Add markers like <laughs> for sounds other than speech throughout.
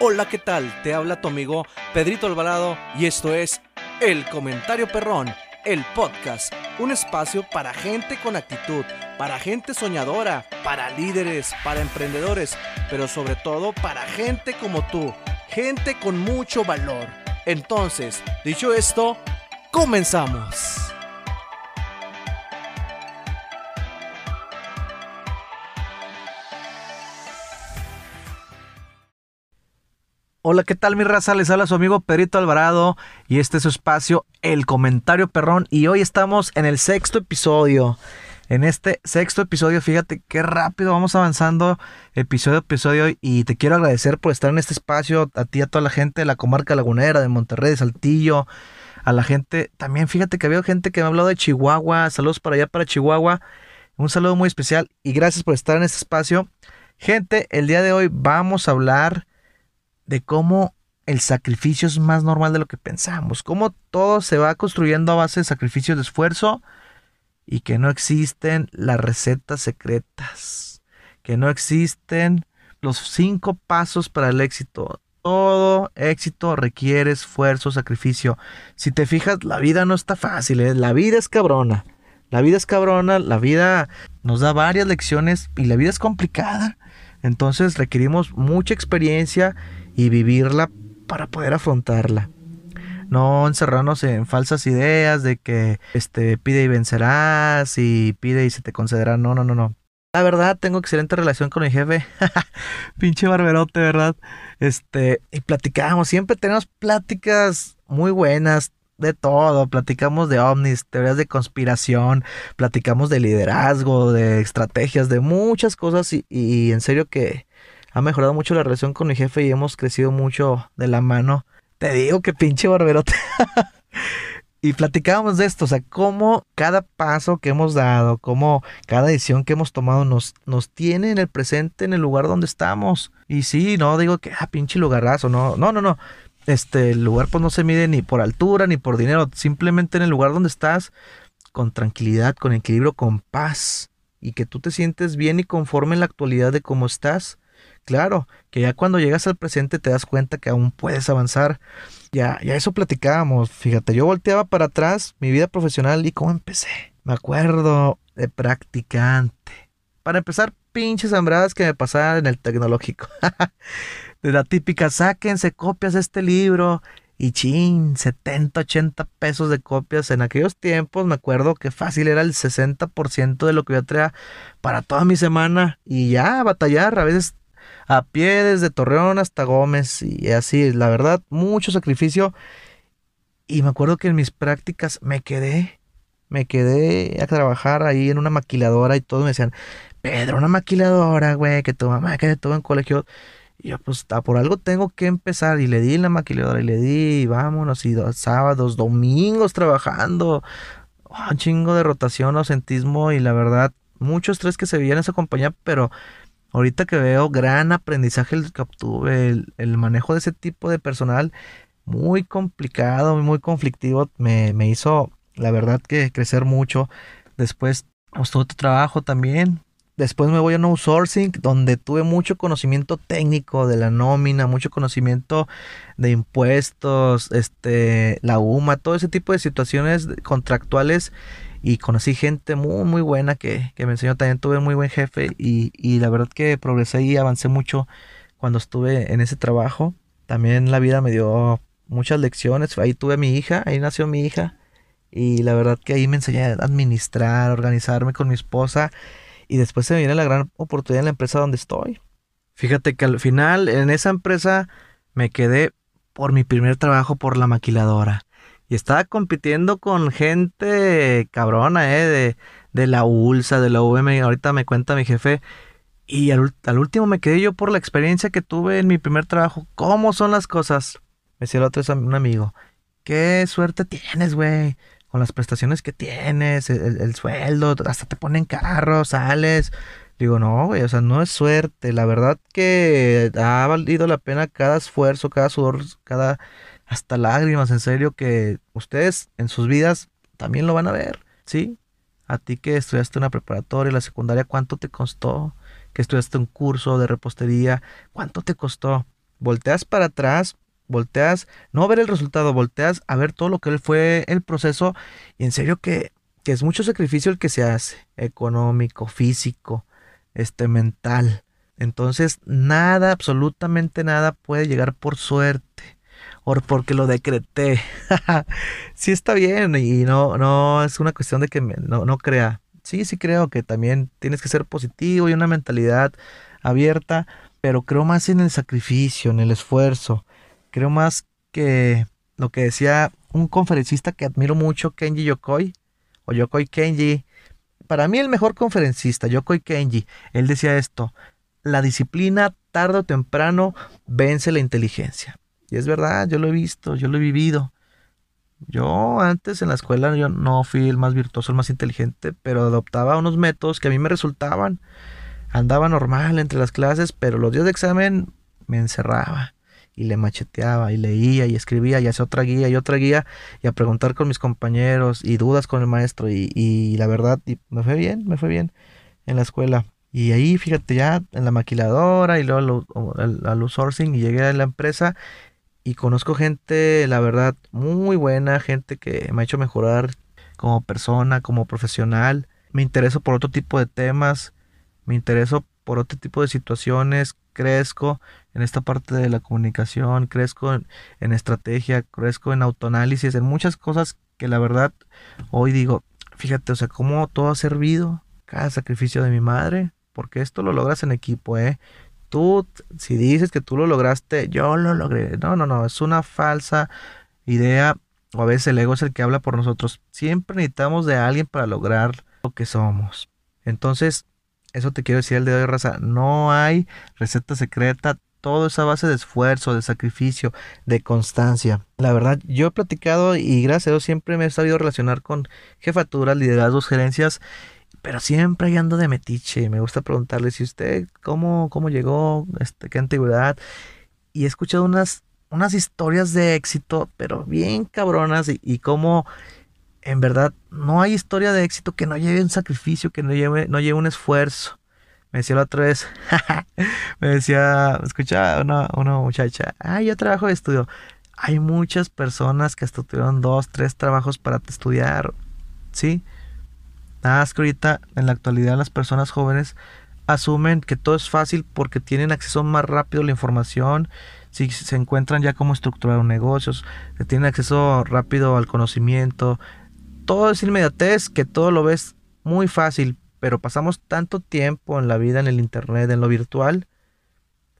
Hola, ¿qué tal? Te habla tu amigo Pedrito Alvarado y esto es El Comentario Perrón, el podcast, un espacio para gente con actitud, para gente soñadora, para líderes, para emprendedores, pero sobre todo para gente como tú, gente con mucho valor. Entonces, dicho esto, comenzamos. Hola, ¿qué tal mi raza? Les habla su amigo Pedrito Alvarado y este es su espacio, El Comentario Perrón. Y hoy estamos en el sexto episodio. En este sexto episodio, fíjate qué rápido vamos avanzando episodio a episodio y te quiero agradecer por estar en este espacio, a ti, a toda la gente de la comarca lagunera, de Monterrey, de Saltillo, a la gente, también fíjate que había gente que me ha hablado de Chihuahua, saludos para allá, para Chihuahua, un saludo muy especial y gracias por estar en este espacio. Gente, el día de hoy vamos a hablar de cómo el sacrificio es más normal de lo que pensamos, cómo todo se va construyendo a base de sacrificios de esfuerzo y que no existen las recetas secretas, que no existen los cinco pasos para el éxito. Todo éxito requiere esfuerzo, sacrificio. Si te fijas, la vida no está fácil, ¿eh? la vida es cabrona. La vida es cabrona, la vida nos da varias lecciones y la vida es complicada. Entonces requerimos mucha experiencia y vivirla para poder afrontarla. No encerrarnos en falsas ideas de que este pide y vencerás y pide y se te concederá. No, no, no, no. La verdad, tengo excelente relación con mi jefe. <laughs> Pinche barberote, ¿verdad? Este, y platicamos, siempre tenemos pláticas muy buenas de todo. Platicamos de ovnis, teorías de conspiración, platicamos de liderazgo, de estrategias, de muchas cosas y, y en serio que ha mejorado mucho la relación con mi jefe y hemos crecido mucho de la mano. Te digo que pinche barberote. <laughs> y platicábamos de esto, o sea, cómo cada paso que hemos dado, cómo cada decisión que hemos tomado nos, nos tiene en el presente, en el lugar donde estamos. Y sí, no digo que, ah, pinche lugarazo, no, no, no, no. Este, el lugar pues no se mide ni por altura ni por dinero, simplemente en el lugar donde estás, con tranquilidad, con equilibrio, con paz. Y que tú te sientes bien y conforme en la actualidad de cómo estás Claro, que ya cuando llegas al presente te das cuenta que aún puedes avanzar. Ya, ya eso platicábamos. Fíjate, yo volteaba para atrás mi vida profesional y cómo empecé. Me acuerdo de practicante. Para empezar, pinches hambradas que me pasaban en el tecnológico. <laughs> de la típica, sáquense copias de este libro. Y chin, 70, 80 pesos de copias. En aquellos tiempos me acuerdo que fácil era el 60% de lo que yo traía para toda mi semana. Y ya, batallar. A veces a pie desde Torreón hasta Gómez y así, la verdad, mucho sacrificio. Y me acuerdo que en mis prácticas me quedé, me quedé a trabajar ahí en una maquiladora y todos me decían, Pedro, una maquiladora, güey, que tu mamá que todo en colegio. Y yo, pues, por algo tengo que empezar. Y le di la maquiladora y le di, y vámonos, y sábados, domingos trabajando. un chingo de rotación, ausentismo y la verdad, mucho estrés que se veía en esa compañía, pero Ahorita que veo gran aprendizaje el que obtuve, el, manejo de ese tipo de personal, muy complicado, muy conflictivo, me, hizo, la verdad, que crecer mucho. Después, otro trabajo también. Después me voy a No Sourcing, donde tuve mucho conocimiento técnico de la nómina, mucho conocimiento de impuestos, este, la UMA, todo ese tipo de situaciones contractuales y conocí gente muy, muy buena que, me enseñó. También tuve muy buen jefe y, la verdad que progresé y avancé mucho cuando estuve en ese trabajo. También la vida me dio muchas lecciones. Ahí tuve a mi hija, ahí nació mi hija. Y la verdad que ahí me enseñé a administrar, organizarme con mi esposa. Y después se me viene la gran oportunidad en la empresa donde estoy. Fíjate que al final en esa empresa me quedé por mi primer trabajo por la maquiladora. Y estaba compitiendo con gente cabrona, ¿eh? De, de la ULSA, de la UM. Ahorita me cuenta mi jefe. Y al, último me quedé yo por la experiencia que tuve en mi primer trabajo. ¿Cómo son las cosas? Me decía el otro un amigo. Qué suerte tienes, güey. Con las prestaciones que tienes, el, el sueldo, hasta te ponen carro, sales. Digo, no, güey, o sea, no es suerte. La verdad que ha valido la pena cada esfuerzo, cada sudor, cada hasta lágrimas, en serio, que ustedes en sus vidas también lo van a ver, ¿sí? A ti que estudiaste una preparatoria, la secundaria, ¿cuánto te costó? Que estudiaste un curso de repostería, ¿cuánto te costó? volteas para atrás, volteas, no a ver el resultado, volteas a ver todo lo que fue el proceso y en serio que, que es mucho sacrificio el que se hace, económico, físico, este mental. Entonces, nada, absolutamente nada puede llegar por suerte o porque lo decreté. <laughs> sí está bien y no, no es una cuestión de que no, no crea. Sí, sí creo que también tienes que ser positivo y una mentalidad abierta, pero creo más en el sacrificio, en el esfuerzo. Creo más que lo que decía un conferencista que admiro mucho, Kenji Yokoi, o Yokoi Kenji. Para mí el mejor conferencista, Yokoi Kenji, él decía esto, la disciplina tarde o temprano vence la inteligencia. Y es verdad, yo lo he visto, yo lo he vivido. Yo antes en la escuela yo no fui el más virtuoso, el más inteligente, pero adoptaba unos métodos que a mí me resultaban. Andaba normal entre las clases, pero los días de examen me encerraba y le macheteaba y leía y escribía y hacía otra guía y otra guía y a preguntar con mis compañeros y dudas con el maestro y, la verdad me fue bien, me fue bien en la escuela. Y ahí, fíjate, ya en la maquiladora y luego al, al sourcing y llegué a la empresa y conozco gente, la verdad, muy buena, gente que me ha hecho mejorar como persona, como profesional. Me intereso por otro tipo de temas, me intereso por otro tipo de situaciones, crezco en esta parte de la comunicación, crezco en, estrategia, crezco en autoanálisis, en muchas cosas que la verdad hoy digo, fíjate, o sea, cómo todo ha servido, cada sacrificio de mi madre, porque esto lo logras en equipo, ¿eh? tú, si dices que tú lo lograste, yo lo logré. No, no, no, es una falsa idea. O a veces el ego es el que habla por nosotros. Siempre necesitamos de alguien para lograr lo que somos. Entonces, eso te quiero decir el de hoy, raza. No hay receta secreta. Todo es a base de esfuerzo, de sacrificio, de constancia. La verdad, yo he platicado y gracias a Dios siempre me he sabido relacionar con jefaturas, liderazgos, gerencias pero siempre ando de metiche. Me gusta preguntarle si usted cómo, cómo llegó, este, qué antigüedad. Y he escuchado unas, unas historias de éxito, pero bien cabronas, y, y cómo en verdad no hay historia de éxito que no lleve un sacrificio, que no lleve, no lleve un esfuerzo. Me decía la otra vez, <laughs> me decía, escucha una, una muchacha, ah, yo trabajo de estudio. Hay muchas personas que hasta tuvieron dos, tres trabajos para estudiar, ¿sí? Nada más que ahorita, en la actualidad, las personas jóvenes asumen que todo es fácil porque tienen acceso más rápido a la información, si se encuentran ya cómo estructurar un negocio, tienen acceso rápido al conocimiento. Todo es inmediatez, que todo lo ves muy fácil, pero pasamos tanto tiempo en la vida, en el internet, en lo virtual.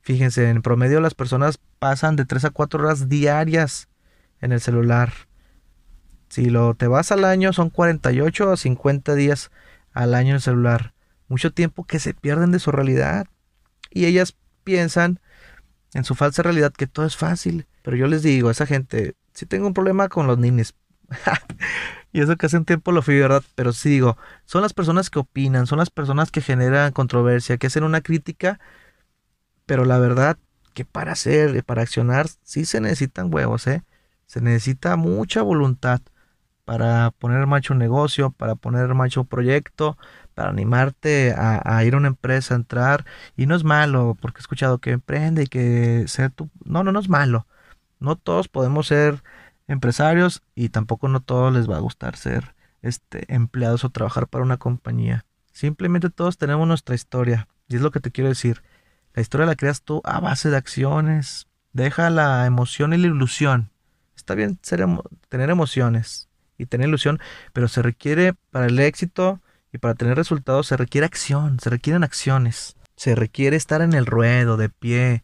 Fíjense, en promedio las personas pasan de 3 a 4 horas diarias en el celular. Si lo te vas al año, son 48 a 50 días al año en el celular. Mucho tiempo que se pierden de su realidad. Y ellas piensan en su falsa realidad que todo es fácil. Pero yo les digo a esa gente, si tengo un problema con los niños. <laughs> y eso que hace un tiempo lo fui, ¿verdad? Pero sí digo, son las personas que opinan, son las personas que generan controversia, que hacen una crítica. Pero la verdad que para hacer, para accionar, sí se necesitan huevos, ¿eh? Se necesita mucha voluntad para poner en marcha un negocio, para poner en marcha un proyecto, para animarte a, ir a una empresa, a entrar. Y no es malo, porque he escuchado que emprende y que ser tu... No, no, no es malo. No todos podemos ser empresarios y tampoco no todos les va a gustar ser este, empleados o trabajar para una compañía. Simplemente todos tenemos nuestra historia. Y es lo que te quiero decir. La historia la creas tú a base de acciones. Deja la emoción y la ilusión. Está bien tener emociones, y tener ilusión, pero se requiere para el éxito y para tener resultados se requiere acción, se requieren acciones, se requiere estar en el ruedo, de pie,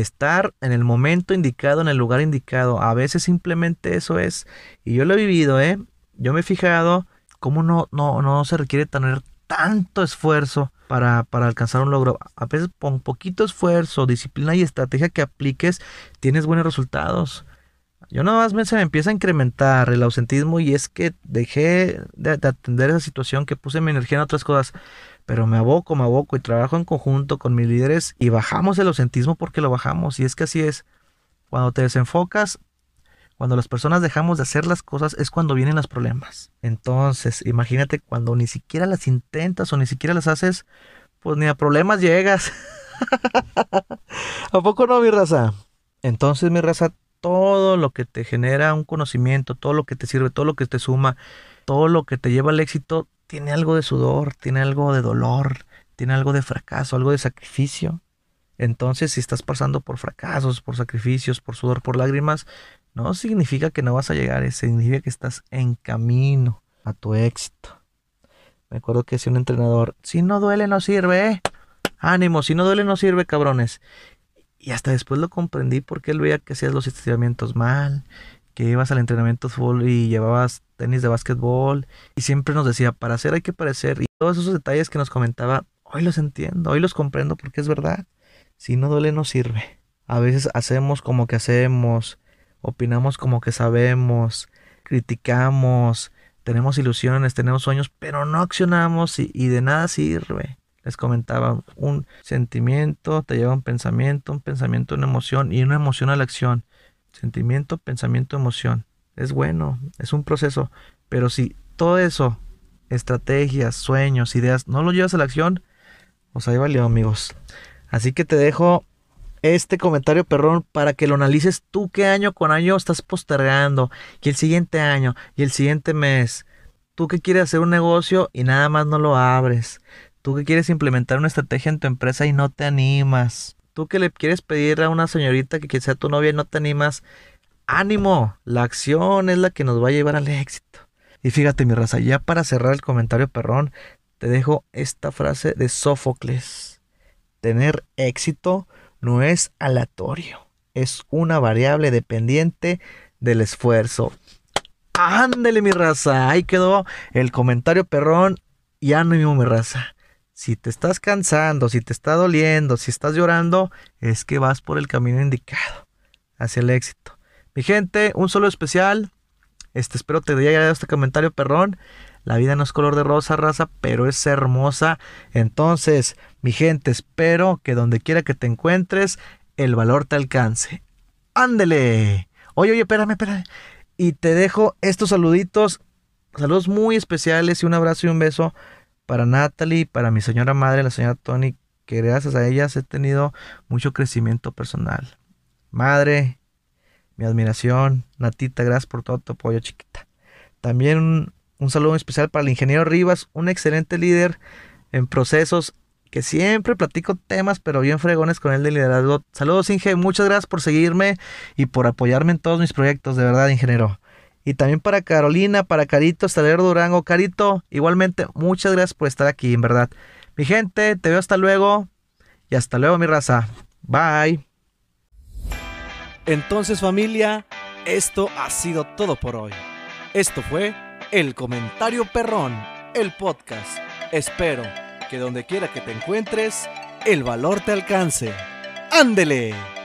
estar en el momento indicado, en el lugar indicado. A veces simplemente eso es. Y yo lo he vivido, ¿eh? Yo me he fijado cómo no, no, no se requiere tener tanto esfuerzo para, para, alcanzar un logro. A veces con poquito esfuerzo, disciplina y estrategia que apliques, tienes buenos resultados. Yo nada más se me empieza a incrementar el ausentismo y es que dejé de, atender esa situación que puse mi energía en otras cosas. Pero me aboco, me aboco y trabajo en conjunto con mis líderes y bajamos el ausentismo porque lo bajamos. Y es que así es. Cuando te desenfocas, cuando las personas dejamos de hacer las cosas es cuando vienen los problemas. Entonces, imagínate cuando ni siquiera las intentas o ni siquiera las haces, pues ni a problemas llegas. <laughs> ¿A poco no, mi raza? Entonces, mi raza, todo lo que te genera un conocimiento, todo lo que te sirve, todo lo que te suma, todo lo que te lleva al éxito, tiene algo de sudor, tiene algo de dolor, tiene algo de fracaso, algo de sacrificio. Entonces, si estás pasando por fracasos, por sacrificios, por sudor, por lágrimas, no significa que no vas a llegar, significa que estás en camino a tu éxito. Me acuerdo que decía un entrenador, si no duele no sirve, ¿eh? ánimo, si no duele no sirve, cabrones. Y hasta después lo comprendí porque él veía que hacías los estiramientos mal, que ibas al entrenamiento de fútbol y llevabas tenis de básquetbol y siempre nos decía, para hacer hay que parecer. Y todos esos detalles que nos comentaba, hoy los entiendo, hoy los comprendo porque es verdad. Si no duele no sirve. A veces hacemos como que hacemos, opinamos como que sabemos, criticamos, tenemos ilusiones, tenemos sueños, pero no accionamos y, de nada sirve. Les comentaba, un sentimiento te lleva un pensamiento, un pensamiento una emoción y una emoción a la acción. Sentimiento, pensamiento, emoción. Es bueno, es un proceso, pero si todo eso, estrategias, sueños, ideas, no lo llevas a la acción, pues ahí valió amigos. Así que te dejo este comentario perrón para que lo analices tú qué año con año estás postergando y el siguiente año y el siguiente mes. Tú que quieres hacer un negocio y nada más no lo abres. Tú que quieres implementar una estrategia en tu empresa y no te animas. Tú que le quieres pedir a una señorita que sea tu novia y no te animas. Ánimo, la acción es la que nos va a llevar al éxito. Y fíjate mi raza, ya para cerrar el comentario perrón, te dejo esta frase de Sófocles. Tener éxito no es aleatorio, es una variable dependiente del esfuerzo. Ándele mi raza, ahí quedó el comentario perrón y ánimo mi raza. Si te estás cansando, si te está doliendo, si estás llorando, es que vas por el camino indicado hacia el éxito. Mi gente, un solo especial. Este, espero te haya llegado este comentario perrón. La vida no es color de rosa, raza, pero es hermosa. Entonces, mi gente, espero que donde quiera que te encuentres, el valor te alcance. Ándele. Oye, oye, espérame, espérame. Y te dejo estos saluditos, saludos muy especiales y un abrazo y un beso para Natalie, para mi señora madre, la señora Tony, que gracias a ellas he tenido mucho crecimiento personal. Madre, mi admiración, Natita, gracias por todo tu apoyo, chiquita. También un saludo especial para el ingeniero Rivas, un excelente líder en procesos que siempre platico temas, pero bien fregones con él de liderazgo. Saludos, Inge, muchas gracias por seguirme y por apoyarme en todos mis proyectos, de verdad, ingeniero. Y también para Carolina, para Carito, Estalero Durango. Carito, igualmente, muchas gracias por estar aquí, en verdad. Mi gente, te veo hasta luego. Y hasta luego, mi raza. Bye. Entonces, familia, esto ha sido todo por hoy. Esto fue el Comentario Perrón, el podcast. Espero que donde quiera que te encuentres, el valor te alcance. ¡Ándele!